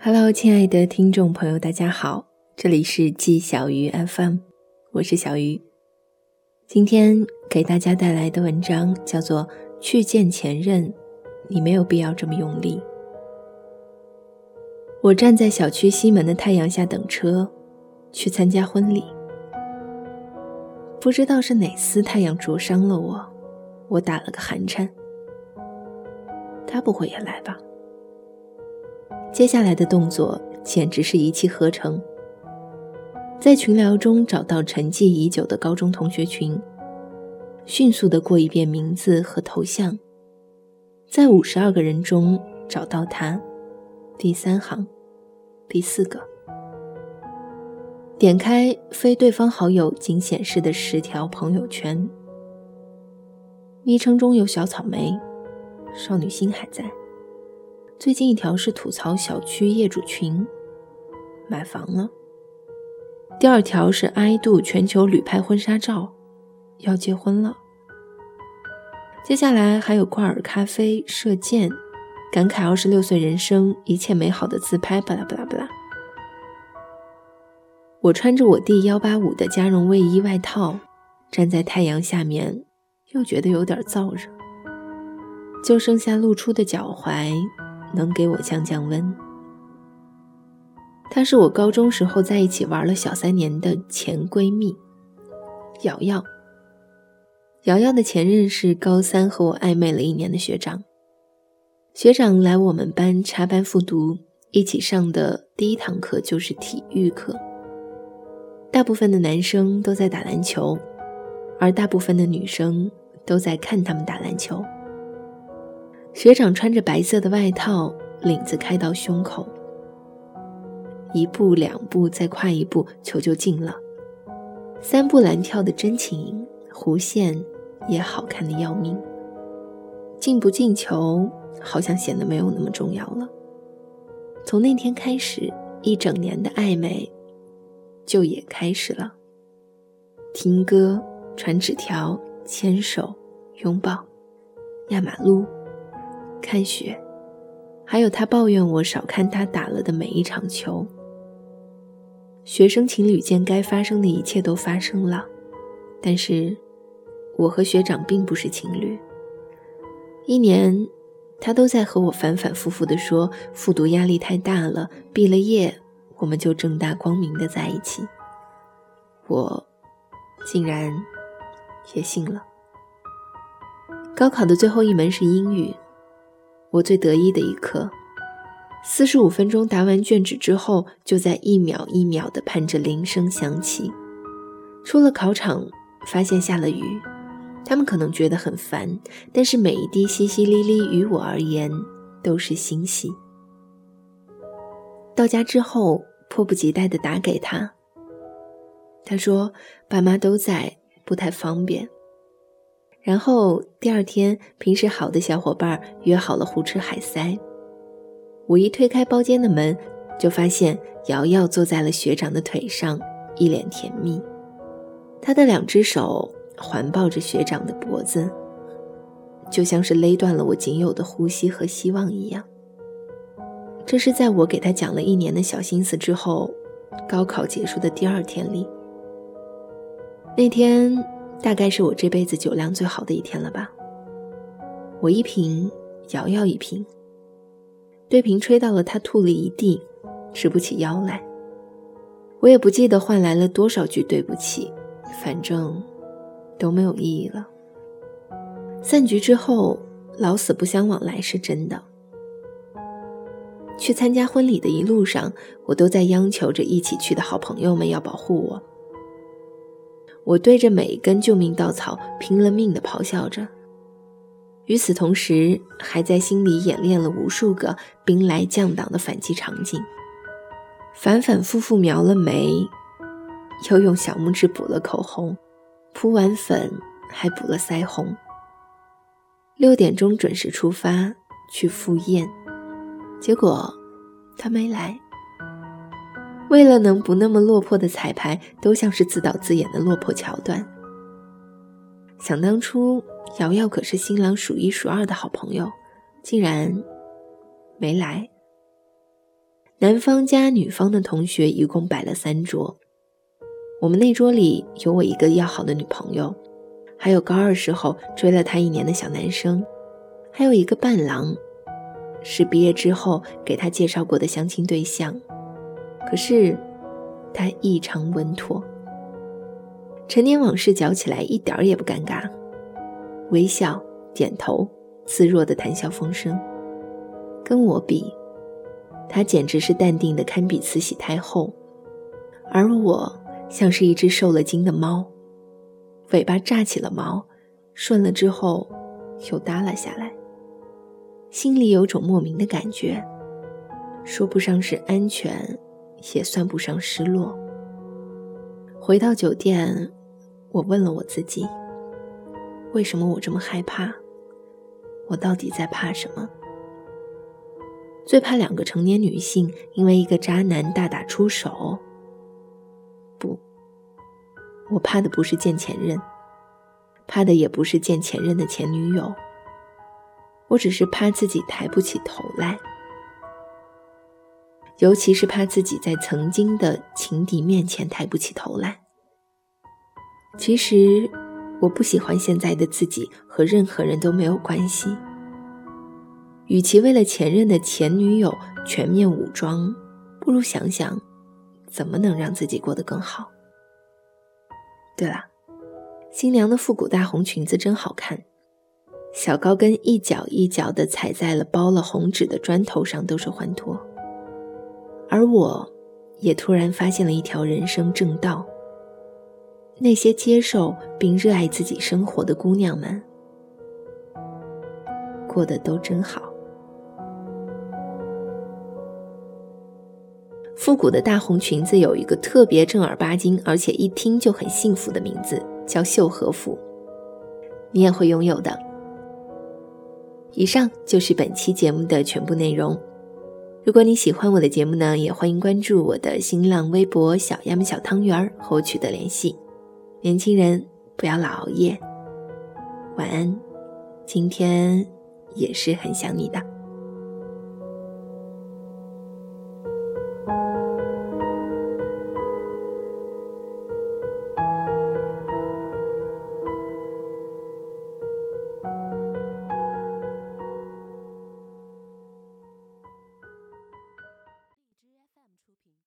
Hello，亲爱的听众朋友，大家好，这里是季小鱼 FM，我是小鱼。今天给大家带来的文章叫做《去见前任》，你没有必要这么用力。我站在小区西门的太阳下等车，去参加婚礼。不知道是哪丝太阳灼伤了我，我打了个寒颤。他不会也来吧？接下来的动作简直是一气呵成。在群聊中找到沉寂已久的高中同学群，迅速的过一遍名字和头像，在五十二个人中找到他，第三行，第四个。点开非对方好友仅显示的十条朋友圈，昵称中有小草莓，少女心还在。最近一条是吐槽小区业主群，买房了。第二条是爱度全球旅拍婚纱照，要结婚了。接下来还有挂耳咖啡射箭，感慨二十六岁人生一切美好的自拍，巴拉巴拉巴拉。我穿着我弟幺八五的加绒卫衣外套，站在太阳下面，又觉得有点燥热，就剩下露出的脚踝。能给我降降温。她是我高中时候在一起玩了小三年的前闺蜜，瑶瑶。瑶瑶的前任是高三和我暧昧了一年的学长。学长来我们班插班复读，一起上的第一堂课就是体育课。大部分的男生都在打篮球，而大部分的女生都在看他们打篮球。学长穿着白色的外套，领子开到胸口，一步两步再跨一步，球就进了。三步蓝跳的真轻盈，弧线也好看的要命。进不进球，好像显得没有那么重要了。从那天开始，一整年的暧昧就也开始了。听歌、传纸条、牵手、拥抱、压马路。看雪，还有他抱怨我少看他打了的每一场球。学生情侣间该发生的一切都发生了，但是我和学长并不是情侣。一年，他都在和我反反复复地说复读压力太大了，毕了业我们就正大光明的在一起。我竟然也信了。高考的最后一门是英语。我最得意的一刻，四十五分钟答完卷纸之后，就在一秒一秒地盼着铃声响起。出了考场，发现下了雨，他们可能觉得很烦，但是每一滴淅淅沥沥于我而言都是欣喜。到家之后，迫不及待地打给他，他说爸妈都在，不太方便。然后第二天，平时好的小伙伴约好了胡吃海塞。我一推开包间的门，就发现瑶瑶坐在了学长的腿上，一脸甜蜜。她的两只手环抱着学长的脖子，就像是勒断了我仅有的呼吸和希望一样。这是在我给他讲了一年的小心思之后，高考结束的第二天里。那天。大概是我这辈子酒量最好的一天了吧。我一瓶，瑶瑶一瓶，对瓶吹到了他吐了一地，直不起腰来。我也不记得换来了多少句对不起，反正都没有意义了。散局之后，老死不相往来是真的。去参加婚礼的一路上，我都在央求着一起去的好朋友们要保护我。我对着每一根救命稻草拼了命地咆哮着，与此同时，还在心里演练了无数个兵来将挡的反击场景，反反复复描了眉，又用小拇指补了口红，铺完粉还补了腮红。六点钟准时出发去赴宴，结果他没来。为了能不那么落魄的彩排，都像是自导自演的落魄桥段。想当初，瑶瑶可是新郎数一数二的好朋友，竟然没来。男方加女方的同学一共摆了三桌。我们那桌里有我一个要好的女朋友，还有高二时候追了他一年的小男生，还有一个伴郎，是毕业之后给他介绍过的相亲对象。可是他异常稳妥，陈年往事嚼起来一点儿也不尴尬，微笑、点头、自若的谈笑风生。跟我比，他简直是淡定的堪比慈禧太后，而我像是一只受了惊的猫，尾巴炸起了毛，顺了之后又耷拉下来，心里有种莫名的感觉，说不上是安全，也算不上失落。回到酒店，我问了我自己：为什么我这么害怕？我到底在怕什么？最怕两个成年女性因为一个渣男大打出手。不，我怕的不是见前任，怕的也不是见前任的前女友。我只是怕自己抬不起头来，尤其是怕自己在曾经的情敌面前抬不起头来。其实，我不喜欢现在的自己和任何人都没有关系。与其为了前任的前女友全面武装，不如想想怎么能让自己过得更好。对了，新娘的复古大红裙子真好看，小高跟一脚一脚的踩在了包了红纸的砖头上，都是欢脱。而我，也突然发现了一条人生正道：那些接受并热爱自己生活的姑娘们，过得都真好。复古的大红裙子有一个特别正儿八经，而且一听就很幸福的名字，叫秀禾服。你也会拥有的。以上就是本期节目的全部内容。如果你喜欢我的节目呢，也欢迎关注我的新浪微博“小鸭们小汤圆”和我取得联系。年轻人不要老熬夜，晚安。今天也是很想你的。